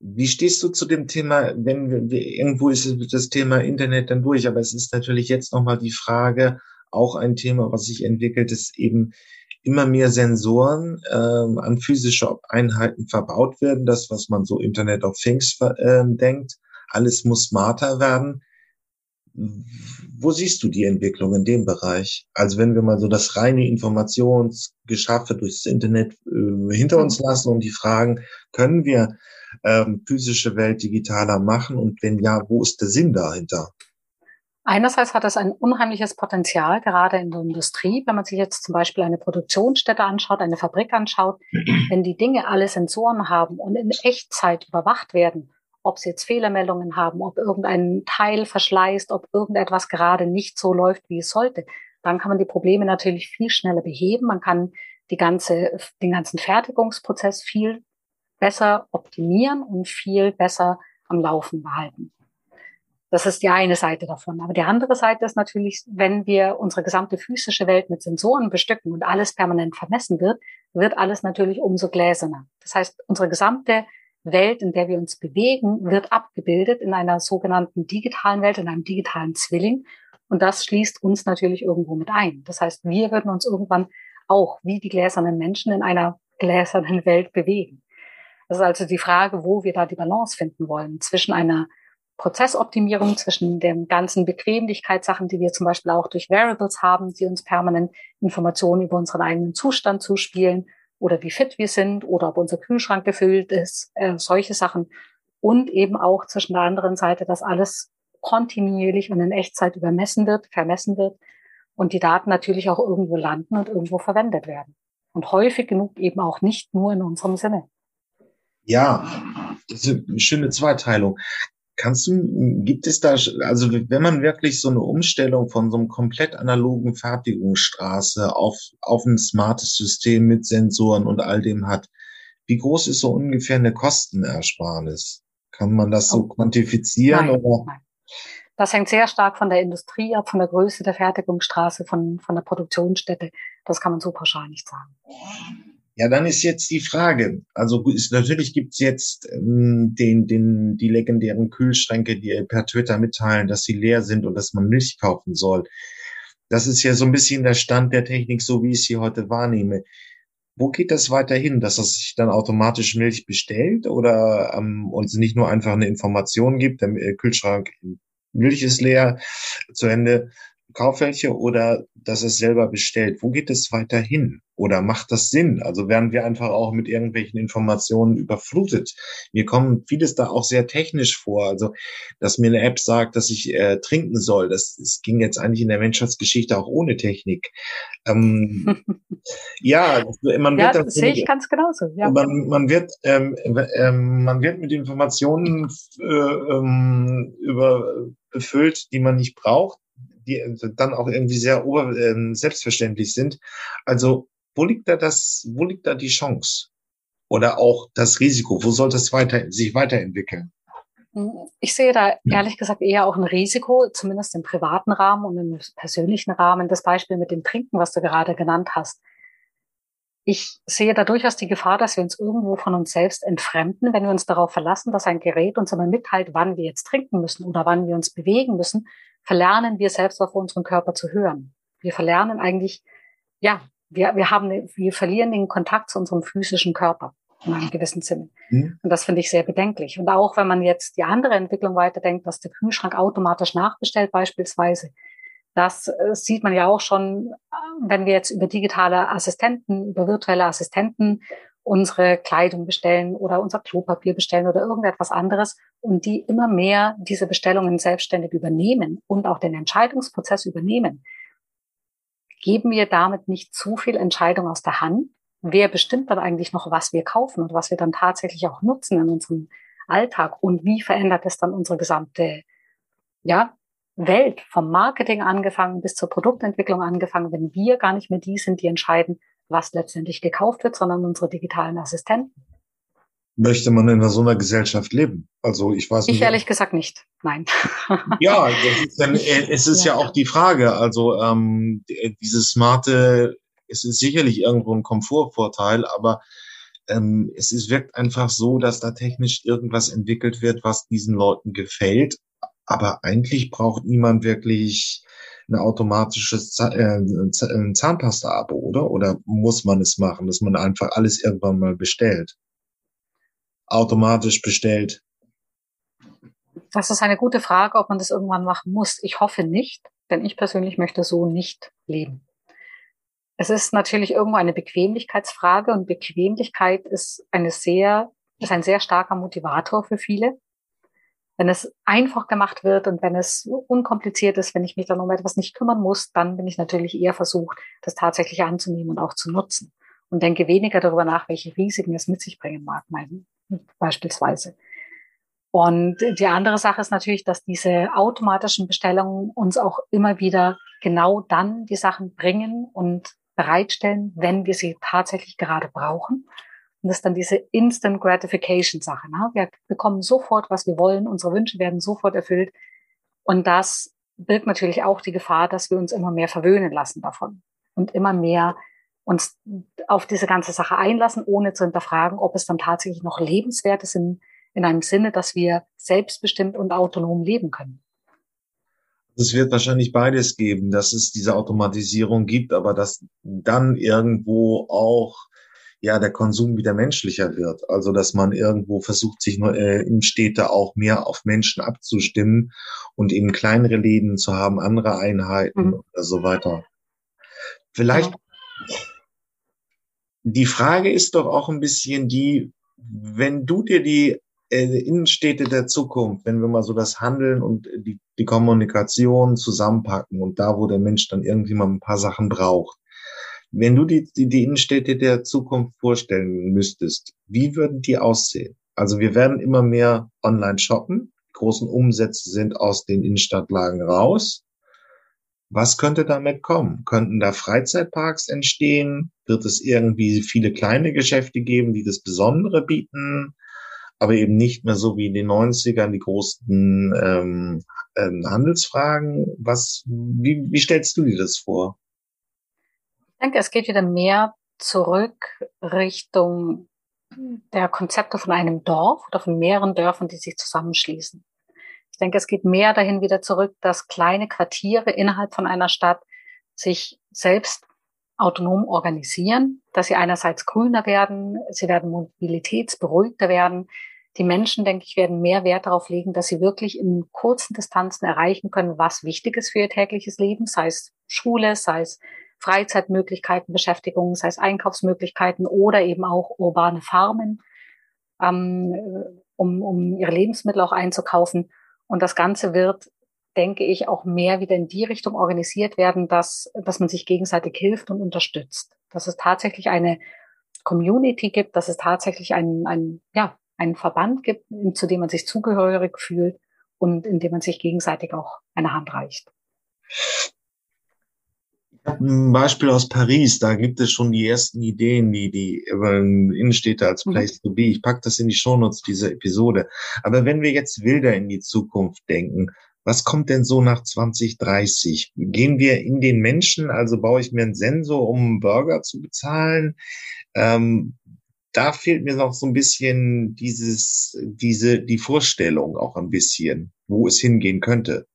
wie stehst du zu dem Thema, wenn wir, irgendwo ist das Thema Internet dann durch, aber es ist natürlich jetzt nochmal die Frage, auch ein Thema, was sich entwickelt, ist eben immer mehr Sensoren ähm, an physische Einheiten verbaut werden, das, was man so Internet of Things äh, denkt. Alles muss smarter werden. Wo siehst du die Entwicklung in dem Bereich? Also wenn wir mal so das reine Informationsgeschaffe durchs Internet äh, hinter uns lassen und die Fragen, können wir ähm, physische Welt digitaler machen? Und wenn ja, wo ist der Sinn dahinter? Einerseits hat es ein unheimliches Potenzial, gerade in der Industrie. Wenn man sich jetzt zum Beispiel eine Produktionsstätte anschaut, eine Fabrik anschaut, wenn die Dinge alle Sensoren haben und in Echtzeit überwacht werden, ob sie jetzt Fehlermeldungen haben, ob irgendein Teil verschleißt, ob irgendetwas gerade nicht so läuft, wie es sollte, dann kann man die Probleme natürlich viel schneller beheben. Man kann die ganze, den ganzen Fertigungsprozess viel besser optimieren und viel besser am Laufen behalten. Das ist die eine Seite davon. Aber die andere Seite ist natürlich, wenn wir unsere gesamte physische Welt mit Sensoren bestücken und alles permanent vermessen wird, wird alles natürlich umso gläserner. Das heißt, unsere gesamte Welt, in der wir uns bewegen, wird abgebildet in einer sogenannten digitalen Welt, in einem digitalen Zwilling. Und das schließt uns natürlich irgendwo mit ein. Das heißt, wir würden uns irgendwann auch wie die gläsernen Menschen in einer gläsernen Welt bewegen. Das ist also die Frage, wo wir da die Balance finden wollen zwischen einer Prozessoptimierung zwischen den ganzen Bequemlichkeitssachen, die wir zum Beispiel auch durch Variables haben, die uns permanent Informationen über unseren eigenen Zustand zuspielen oder wie fit wir sind oder ob unser Kühlschrank gefüllt ist, äh, solche Sachen. Und eben auch zwischen der anderen Seite, dass alles kontinuierlich und in Echtzeit übermessen wird, vermessen wird und die Daten natürlich auch irgendwo landen und irgendwo verwendet werden. Und häufig genug eben auch nicht nur in unserem Sinne. Ja, das ist eine schöne Zweiteilung. Kannst du, gibt es da, also wenn man wirklich so eine Umstellung von so einem komplett analogen Fertigungsstraße auf, auf ein smartes System mit Sensoren und all dem hat, wie groß ist so ungefähr eine Kostenersparnis? Kann man das so oh. quantifizieren? Nein, oder? Nein. Das hängt sehr stark von der Industrie ab, von der Größe der Fertigungsstraße, von, von der Produktionsstätte. Das kann man so pauschal nicht sagen. Ja, dann ist jetzt die Frage. Also ist, natürlich gibt's jetzt ähm, den, den, die legendären Kühlschränke, die per Twitter mitteilen, dass sie leer sind und dass man Milch kaufen soll. Das ist ja so ein bisschen der Stand der Technik, so wie ich sie heute wahrnehme. Wo geht das weiterhin, dass es sich dann automatisch Milch bestellt oder ähm, uns nicht nur einfach eine Information gibt, der äh, Kühlschrank Milch ist leer, zu Ende, kauf welche oder dass es selber bestellt. Wo geht es weiter hin? Oder macht das Sinn? Also werden wir einfach auch mit irgendwelchen Informationen überflutet. Mir kommt vieles da auch sehr technisch vor. Also, dass mir eine App sagt, dass ich äh, trinken soll, das, das ging jetzt eigentlich in der Menschheitsgeschichte auch ohne Technik. Ähm, ja, man wird ja, das sehe ich ganz genauso. Ja. Man, man wird, ähm, ähm, man wird mit Informationen äh, ähm, über befüllt, die man nicht braucht die dann auch irgendwie sehr ober, äh, selbstverständlich sind. Also wo liegt da das, wo liegt da die Chance? Oder auch das Risiko? Wo soll das weiter, sich weiterentwickeln? Ich sehe da ehrlich gesagt eher auch ein Risiko, zumindest im privaten Rahmen und im persönlichen Rahmen. Das Beispiel mit dem Trinken, was du gerade genannt hast. Ich sehe da durchaus die Gefahr, dass wir uns irgendwo von uns selbst entfremden, wenn wir uns darauf verlassen, dass ein Gerät uns immer mitteilt, wann wir jetzt trinken müssen oder wann wir uns bewegen müssen, verlernen wir selbst auf unseren Körper zu hören. Wir verlernen eigentlich, ja, wir, wir haben, wir verlieren den Kontakt zu unserem physischen Körper in einem gewissen Sinne. Mhm. Und das finde ich sehr bedenklich. Und auch wenn man jetzt die andere Entwicklung weiterdenkt, dass der Kühlschrank automatisch nachbestellt beispielsweise, das äh, sieht man ja auch schon, äh, wenn wir jetzt über digitale Assistenten, über virtuelle Assistenten unsere Kleidung bestellen oder unser Klopapier bestellen oder irgendetwas anderes und die immer mehr diese Bestellungen selbstständig übernehmen und auch den Entscheidungsprozess übernehmen geben wir damit nicht zu viel Entscheidung aus der Hand? Wer bestimmt dann eigentlich noch, was wir kaufen und was wir dann tatsächlich auch nutzen in unserem Alltag? Und wie verändert es dann unsere gesamte, ja, Welt vom Marketing angefangen bis zur Produktentwicklung angefangen, wenn wir gar nicht mehr die sind, die entscheiden, was letztendlich gekauft wird, sondern unsere digitalen Assistenten? möchte man in so einer Gesellschaft leben? Also ich weiß nicht. Ich ehrlich gesagt nicht. Nein. ja, ist dann, äh, es ist ja. ja. auch die Frage. Also ähm, dieses smarte, es ist sicherlich irgendwo ein Komfortvorteil, aber ähm, es ist, wirkt einfach so, dass da technisch irgendwas entwickelt wird, was diesen Leuten gefällt. Aber eigentlich braucht niemand wirklich ein automatisches äh, Zahnpasta-Abo, oder? Oder muss man es machen, dass man einfach alles irgendwann mal bestellt? automatisch bestellt? Das ist eine gute Frage, ob man das irgendwann machen muss. Ich hoffe nicht, denn ich persönlich möchte so nicht leben. Es ist natürlich irgendwo eine Bequemlichkeitsfrage und Bequemlichkeit ist eine sehr, ist ein sehr starker Motivator für viele. Wenn es einfach gemacht wird und wenn es unkompliziert ist, wenn ich mich dann um etwas nicht kümmern muss, dann bin ich natürlich eher versucht, das tatsächlich anzunehmen und auch zu nutzen und denke weniger darüber nach, welche Risiken es mit sich bringen mag, mein, beispielsweise. Und die andere Sache ist natürlich, dass diese automatischen Bestellungen uns auch immer wieder genau dann die Sachen bringen und bereitstellen, wenn wir sie tatsächlich gerade brauchen. Und das ist dann diese Instant Gratification Sache. Ne? Wir bekommen sofort, was wir wollen. Unsere Wünsche werden sofort erfüllt. Und das birgt natürlich auch die Gefahr, dass wir uns immer mehr verwöhnen lassen davon und immer mehr uns auf diese ganze Sache einlassen, ohne zu hinterfragen, ob es dann tatsächlich noch lebenswert ist in, in einem Sinne, dass wir selbstbestimmt und autonom leben können. Es wird wahrscheinlich beides geben, dass es diese Automatisierung gibt, aber dass dann irgendwo auch ja der Konsum wieder menschlicher wird. Also dass man irgendwo versucht, sich nur, äh, in Städte auch mehr auf Menschen abzustimmen und eben kleinere Läden zu haben, andere Einheiten mhm. oder so weiter. Vielleicht ja. die Frage ist doch auch ein bisschen die, wenn du dir die äh, Innenstädte der Zukunft, wenn wir mal so das Handeln und die, die Kommunikation zusammenpacken und da, wo der Mensch dann irgendwie mal ein paar Sachen braucht. Wenn du die, die, die Innenstädte der Zukunft vorstellen müsstest, wie würden die aussehen? Also wir werden immer mehr online shoppen. großen Umsätze sind aus den Innenstadtlagen raus. Was könnte damit kommen? Könnten da Freizeitparks entstehen? Wird es irgendwie viele kleine Geschäfte geben, die das Besondere bieten? aber eben nicht mehr so wie in den 90ern die großen ähm, ähm, Handelsfragen. Was, wie, wie stellst du dir das vor? Ich denke, es geht wieder mehr zurück Richtung der Konzepte von einem Dorf oder von mehreren Dörfern, die sich zusammenschließen. Ich denke, es geht mehr dahin wieder zurück, dass kleine Quartiere innerhalb von einer Stadt sich selbst autonom organisieren, dass sie einerseits grüner werden, sie werden mobilitätsberuhigter werden, die Menschen, denke ich, werden mehr Wert darauf legen, dass sie wirklich in kurzen Distanzen erreichen können, was wichtig ist für ihr tägliches Leben, sei es Schule, sei es Freizeitmöglichkeiten, Beschäftigung, sei es Einkaufsmöglichkeiten oder eben auch urbane Farmen, ähm, um, um ihre Lebensmittel auch einzukaufen. Und das Ganze wird, denke ich, auch mehr wieder in die Richtung organisiert werden, dass, dass man sich gegenseitig hilft und unterstützt. Dass es tatsächlich eine Community gibt, dass es tatsächlich ein, ein ja, einen Verband gibt, zu dem man sich zugehörig fühlt und in dem man sich gegenseitig auch eine Hand reicht. Ein Beispiel aus Paris, da gibt es schon die ersten Ideen, die die Innenstädte als mhm. Place to be. Ich packe das in die Shownotes dieser Episode. Aber wenn wir jetzt wilder in die Zukunft denken, was kommt denn so nach 2030? Gehen wir in den Menschen, also baue ich mir einen Sensor, um einen Burger zu bezahlen? Ähm, da fehlt mir noch so ein bisschen dieses, diese, die Vorstellung auch ein bisschen, wo es hingehen könnte.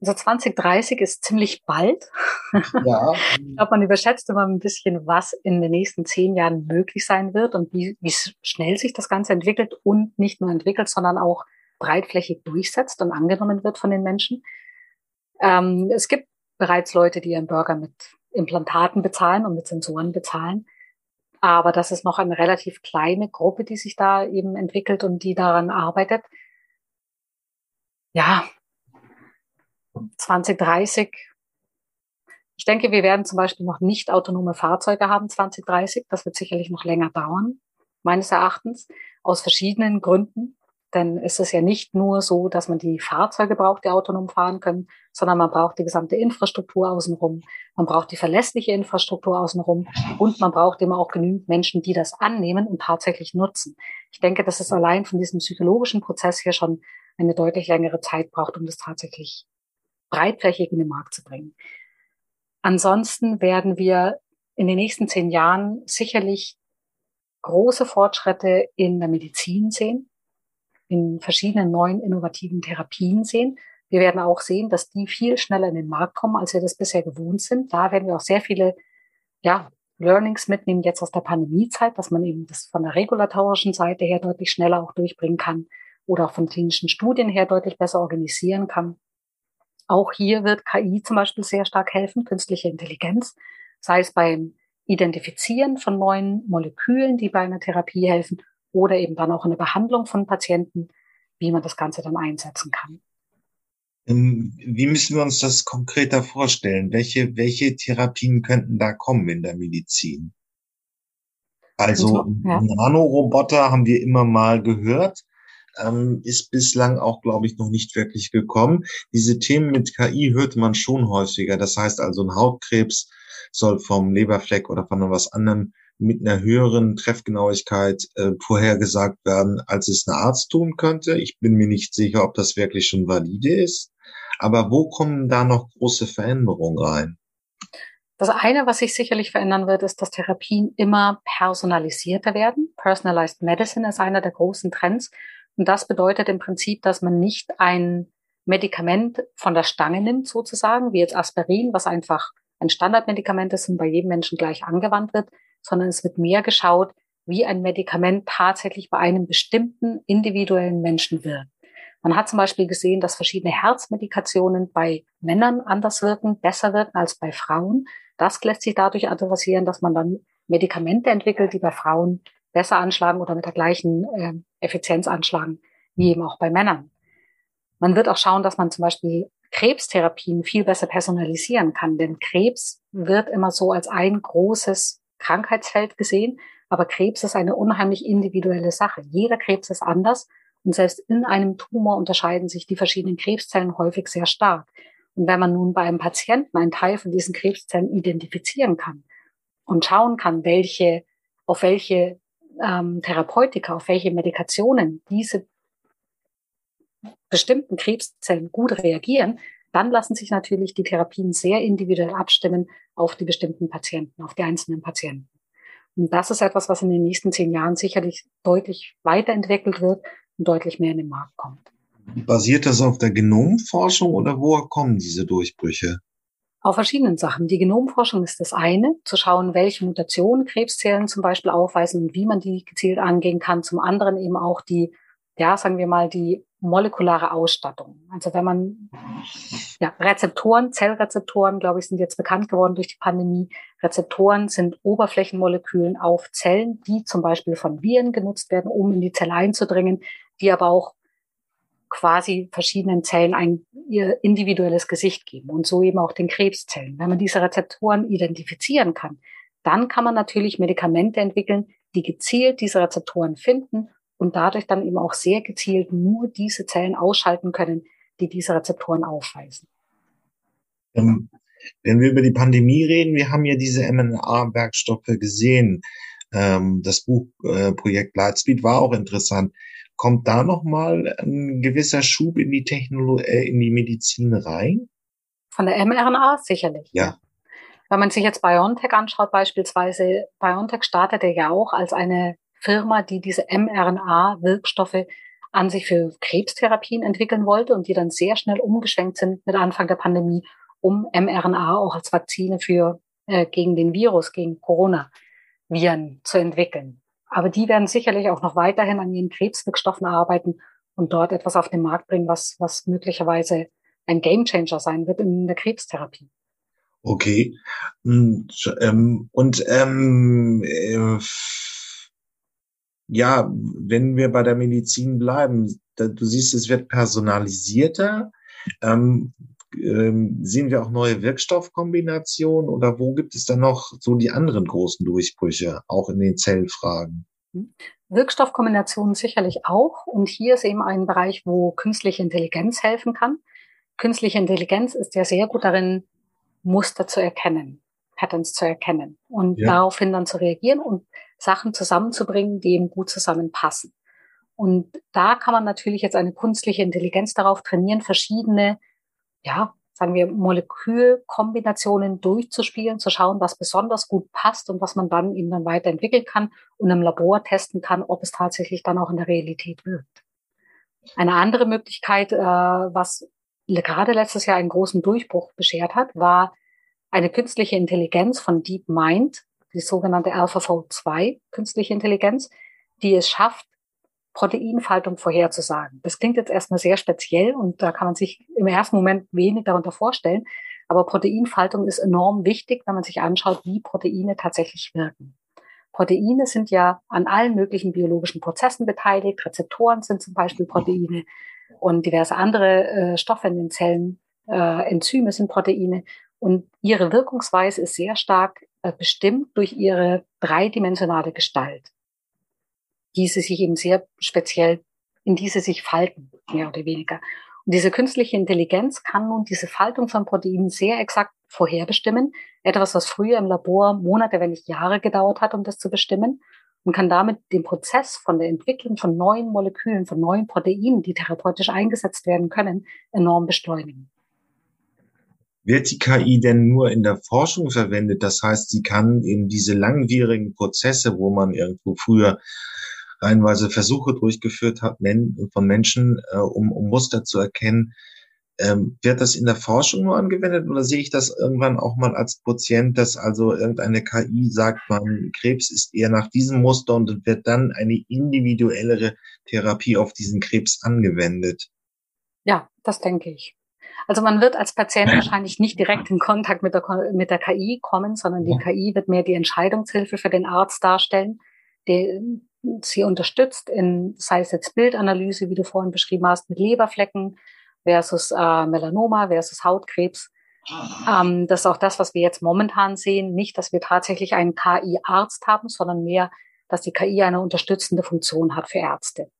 Also 2030 ist ziemlich bald. Ja. ich glaube, man überschätzt immer ein bisschen, was in den nächsten zehn Jahren möglich sein wird und wie, wie schnell sich das Ganze entwickelt und nicht nur entwickelt, sondern auch breitflächig durchsetzt und angenommen wird von den Menschen. Ähm, es gibt bereits Leute, die ihren Burger mit Implantaten bezahlen und mit Sensoren bezahlen. Aber das ist noch eine relativ kleine Gruppe, die sich da eben entwickelt und die daran arbeitet. Ja, 2030. Ich denke, wir werden zum Beispiel noch nicht autonome Fahrzeuge haben 2030. Das wird sicherlich noch länger dauern, meines Erachtens, aus verschiedenen Gründen. Denn es ist ja nicht nur so, dass man die Fahrzeuge braucht, die autonom fahren können, sondern man braucht die gesamte Infrastruktur außenrum. Man braucht die verlässliche Infrastruktur außenrum und man braucht immer auch genügend Menschen, die das annehmen und tatsächlich nutzen. Ich denke, dass es allein von diesem psychologischen Prozess hier schon eine deutlich längere Zeit braucht, um das tatsächlich breitflächig in den Markt zu bringen. Ansonsten werden wir in den nächsten zehn Jahren sicherlich große Fortschritte in der Medizin sehen in verschiedenen neuen innovativen Therapien sehen. Wir werden auch sehen, dass die viel schneller in den Markt kommen, als wir das bisher gewohnt sind. Da werden wir auch sehr viele ja, Learnings mitnehmen jetzt aus der Pandemiezeit, dass man eben das von der regulatorischen Seite her deutlich schneller auch durchbringen kann oder auch von klinischen Studien her deutlich besser organisieren kann. Auch hier wird KI zum Beispiel sehr stark helfen, künstliche Intelligenz, sei es beim Identifizieren von neuen Molekülen, die bei einer Therapie helfen oder eben dann auch eine Behandlung von Patienten, wie man das Ganze dann einsetzen kann. Ähm, wie müssen wir uns das konkreter vorstellen? Welche, welche Therapien könnten da kommen in der Medizin? Also ja. Nanoroboter haben wir immer mal gehört, ähm, ist bislang auch, glaube ich, noch nicht wirklich gekommen. Diese Themen mit KI hört man schon häufiger. Das heißt also, ein Hautkrebs soll vom Leberfleck oder von was anderem mit einer höheren Treffgenauigkeit äh, vorhergesagt werden, als es ein Arzt tun könnte. Ich bin mir nicht sicher, ob das wirklich schon valide ist. Aber wo kommen da noch große Veränderungen rein? Das eine, was sich sicherlich verändern wird, ist, dass Therapien immer personalisierter werden. Personalized Medicine ist einer der großen Trends. Und das bedeutet im Prinzip, dass man nicht ein Medikament von der Stange nimmt, sozusagen, wie jetzt Aspirin, was einfach ein Standardmedikament ist und bei jedem Menschen gleich angewandt wird, sondern es wird mehr geschaut, wie ein Medikament tatsächlich bei einem bestimmten individuellen Menschen wirkt. Man hat zum Beispiel gesehen, dass verschiedene Herzmedikationen bei Männern anders wirken, besser wirken als bei Frauen. Das lässt sich dadurch adressieren, dass man dann Medikamente entwickelt, die bei Frauen besser anschlagen oder mit der gleichen äh, Effizienz anschlagen wie eben auch bei Männern. Man wird auch schauen, dass man zum Beispiel Krebstherapien viel besser personalisieren kann, denn Krebs wird immer so als ein großes Krankheitsfeld gesehen, aber Krebs ist eine unheimlich individuelle Sache. Jeder Krebs ist anders und selbst in einem Tumor unterscheiden sich die verschiedenen Krebszellen häufig sehr stark. Und wenn man nun bei einem Patienten einen Teil von diesen Krebszellen identifizieren kann und schauen kann, welche, auf welche ähm, Therapeutika, auf welche Medikationen diese bestimmten Krebszellen gut reagieren, dann lassen sich natürlich die Therapien sehr individuell abstimmen auf die bestimmten Patienten, auf die einzelnen Patienten. Und das ist etwas, was in den nächsten zehn Jahren sicherlich deutlich weiterentwickelt wird und deutlich mehr in den Markt kommt. Basiert das auf der Genomforschung oder woher kommen diese Durchbrüche? Auf verschiedenen Sachen. Die Genomforschung ist das eine, zu schauen, welche Mutationen Krebszellen zum Beispiel aufweisen und wie man die gezielt angehen kann. Zum anderen eben auch die, ja, sagen wir mal, die molekulare Ausstattung. Also wenn man ja, Rezeptoren, Zellrezeptoren, glaube ich, sind jetzt bekannt geworden durch die Pandemie. Rezeptoren sind Oberflächenmolekülen auf Zellen, die zum Beispiel von Viren genutzt werden, um in die Zelle einzudringen, die aber auch quasi verschiedenen Zellen ein ihr individuelles Gesicht geben und so eben auch den Krebszellen. Wenn man diese Rezeptoren identifizieren kann, dann kann man natürlich Medikamente entwickeln, die gezielt diese Rezeptoren finden und dadurch dann eben auch sehr gezielt nur diese Zellen ausschalten können, die diese Rezeptoren aufweisen. Ähm, wenn wir über die Pandemie reden, wir haben ja diese mRNA-Werkstoffe gesehen. Ähm, das Buchprojekt Lightspeed war auch interessant. Kommt da nochmal ein gewisser Schub in die Technologie, äh, in die Medizin rein? Von der mRNA sicherlich. Ja. Wenn man sich jetzt BioNTech anschaut, beispielsweise, BioNTech startete ja auch als eine Firma, die diese mRNA-Wirkstoffe an sich für Krebstherapien entwickeln wollte und die dann sehr schnell umgeschwenkt sind mit Anfang der Pandemie, um mRNA auch als Vakzine für äh, gegen den Virus, gegen Corona-Viren zu entwickeln. Aber die werden sicherlich auch noch weiterhin an ihren Krebswirkstoffen arbeiten und dort etwas auf den Markt bringen, was, was möglicherweise ein Gamechanger sein wird in der Krebstherapie. Okay. Und, ähm, und ähm, äh, ja, wenn wir bei der Medizin bleiben, da, du siehst, es wird personalisierter. Ähm, ähm, sehen wir auch neue Wirkstoffkombinationen oder wo gibt es dann noch so die anderen großen Durchbrüche, auch in den Zellfragen? Hm. Wirkstoffkombinationen sicherlich auch. Und hier ist eben ein Bereich, wo künstliche Intelligenz helfen kann. Künstliche Intelligenz ist ja sehr gut darin, Muster zu erkennen, Patterns zu erkennen und ja. daraufhin dann zu reagieren und Sachen zusammenzubringen, die eben gut zusammenpassen. Und da kann man natürlich jetzt eine künstliche Intelligenz darauf trainieren, verschiedene, ja, sagen wir, Molekülkombinationen durchzuspielen, zu schauen, was besonders gut passt und was man dann eben dann weiterentwickeln kann und im Labor testen kann, ob es tatsächlich dann auch in der Realität wirkt. Eine andere Möglichkeit, äh, was gerade letztes Jahr einen großen Durchbruch beschert hat, war eine künstliche Intelligenz von DeepMind, die sogenannte AlphaFold2 künstliche Intelligenz, die es schafft, Proteinfaltung vorherzusagen. Das klingt jetzt erstmal sehr speziell und da kann man sich im ersten Moment wenig darunter vorstellen. Aber Proteinfaltung ist enorm wichtig, wenn man sich anschaut, wie Proteine tatsächlich wirken. Proteine sind ja an allen möglichen biologischen Prozessen beteiligt. Rezeptoren sind zum Beispiel Proteine und diverse andere äh, Stoffe in den Zellen, äh, Enzyme sind Proteine. Und ihre Wirkungsweise ist sehr stark äh, bestimmt durch ihre dreidimensionale Gestalt, die sie sich eben sehr speziell, in diese sich falten, mehr oder weniger. Und diese künstliche Intelligenz kann nun diese Faltung von Proteinen sehr exakt vorherbestimmen. Etwas, was früher im Labor Monate, wenn nicht Jahre gedauert hat, um das zu bestimmen. Und kann damit den Prozess von der Entwicklung von neuen Molekülen, von neuen Proteinen, die therapeutisch eingesetzt werden können, enorm beschleunigen. Wird die KI denn nur in der Forschung verwendet? Das heißt, sie kann eben diese langwierigen Prozesse, wo man irgendwo früher reihenweise Versuche durchgeführt hat von Menschen, äh, um, um Muster zu erkennen, ähm, wird das in der Forschung nur angewendet oder sehe ich das irgendwann auch mal als Patient, dass also irgendeine KI sagt, man Krebs ist eher nach diesem Muster und wird dann eine individuellere Therapie auf diesen Krebs angewendet? Ja, das denke ich. Also man wird als Patient wahrscheinlich nicht direkt in Kontakt mit der, mit der KI kommen, sondern die. KI wird mehr die Entscheidungshilfe für den Arzt darstellen, der sie unterstützt in, sei es jetzt Bildanalyse, wie du vorhin beschrieben hast, mit Leberflecken versus äh, Melanoma versus Hautkrebs. Ähm, das ist auch das, was wir jetzt momentan sehen. Nicht, dass wir tatsächlich einen KI-Arzt haben, sondern mehr, dass die KI eine unterstützende Funktion hat für Ärzte.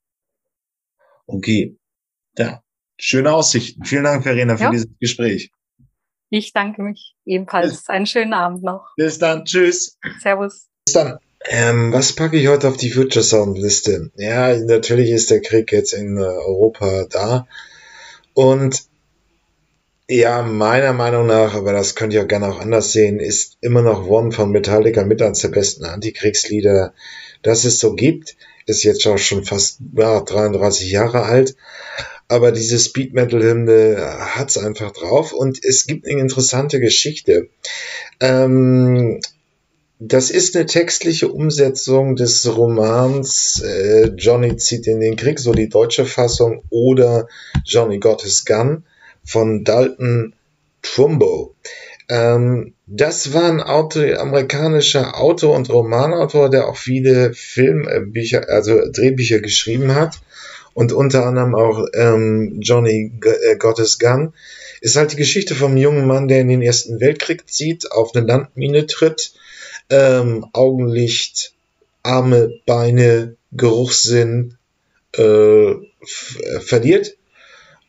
Okay. Ja, Schöne Aussichten. Vielen Dank, Verena, für ja. dieses Gespräch. Ich danke mich ebenfalls. Bis, Einen schönen Abend noch. Bis dann. Tschüss. Servus. Bis dann. Ähm, was packe ich heute auf die Future Sound Liste? Ja, natürlich ist der Krieg jetzt in äh, Europa da. Und ja, meiner Meinung nach, aber das könnt ihr auch gerne auch anders sehen, ist immer noch One von Metallica mit eines der besten Antikriegslieder, das es so gibt. Ist jetzt auch schon fast ja, 33 Jahre alt aber diese Speed Metal Hymne hat's einfach drauf und es gibt eine interessante Geschichte. Ähm, das ist eine textliche Umsetzung des Romans äh, Johnny zieht in den Krieg, so die deutsche Fassung, oder Johnny Got His Gun von Dalton Trumbo. Ähm, das war ein Auto, amerikanischer Autor und Romanautor, der auch viele Filmbücher, also Drehbücher geschrieben hat und unter anderem auch ähm, Johnny G äh, Gottes Gun, ist halt die Geschichte vom jungen Mann, der in den Ersten Weltkrieg zieht, auf eine Landmine tritt, ähm, Augenlicht, Arme, Beine, Geruchssinn äh, äh, verliert.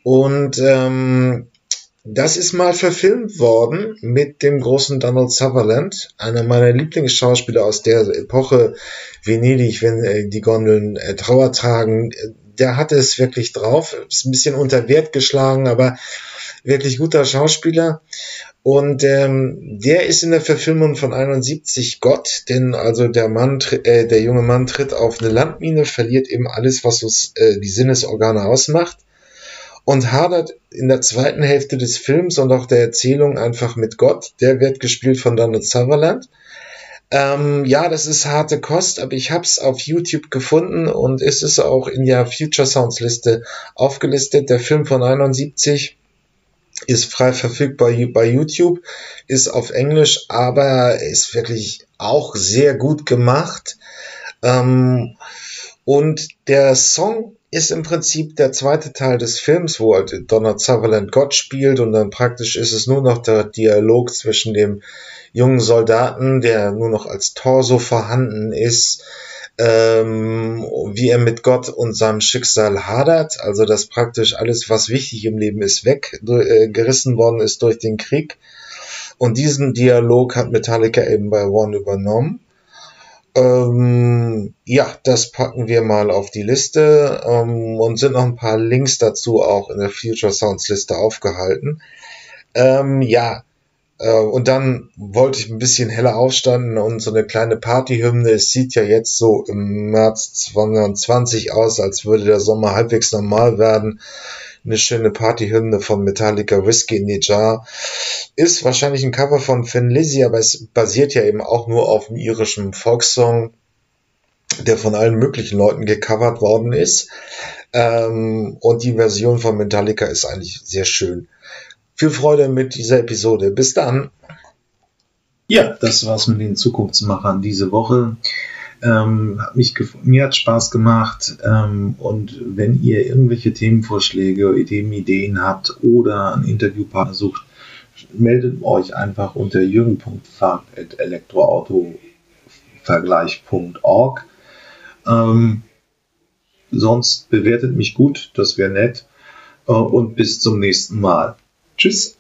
Und ähm, das ist mal verfilmt worden mit dem großen Donald Sutherland, einer meiner Lieblingsschauspieler aus der Epoche Venedig, wenn äh, die Gondeln äh, Trauer tragen, der hatte es wirklich drauf. Ist ein bisschen unter Wert geschlagen, aber wirklich guter Schauspieler. Und ähm, der ist in der Verfilmung von 71 Gott, denn also der Mann, äh, der junge Mann tritt auf eine Landmine, verliert eben alles, was uns, äh, die Sinnesorgane ausmacht und hadert in der zweiten Hälfte des Films und auch der Erzählung einfach mit Gott. Der wird gespielt von Donald Sutherland. Ähm, ja, das ist harte Kost, aber ich habe es auf YouTube gefunden und es ist auch in der Future Sounds Liste aufgelistet. Der Film von 71 ist frei verfügbar bei YouTube, ist auf Englisch, aber ist wirklich auch sehr gut gemacht. Ähm, und der Song ist im Prinzip der zweite Teil des Films, wo halt Donald Sutherland Gott spielt und dann praktisch ist es nur noch der Dialog zwischen dem jungen Soldaten, der nur noch als Torso vorhanden ist, ähm, wie er mit Gott und seinem Schicksal hadert, also dass praktisch alles, was wichtig im Leben ist, weggerissen äh, worden ist durch den Krieg. Und diesen Dialog hat Metallica eben bei One übernommen. Ähm, ja, das packen wir mal auf die Liste ähm, und sind noch ein paar Links dazu auch in der Future Sounds Liste aufgehalten. Ähm, ja, und dann wollte ich ein bisschen heller aufstanden und so eine kleine Partyhymne. Es sieht ja jetzt so im März 2020 aus, als würde der Sommer halbwegs normal werden. Eine schöne Partyhymne von Metallica Whiskey in the Jar. Ist wahrscheinlich ein Cover von Finn Lizzy, aber es basiert ja eben auch nur auf einem irischen Volkssong, der von allen möglichen Leuten gecovert worden ist. Ähm, und die Version von Metallica ist eigentlich sehr schön viel Freude mit dieser Episode. Bis dann. Ja, das war's mit den Zukunftsmachern diese Woche. Ähm, hat mich mir hat Spaß gemacht ähm, und wenn ihr irgendwelche Themenvorschläge, Ideen, habt oder einen Interviewpartner sucht, meldet euch einfach unter und bis zum nächsten Mal. Tschüss.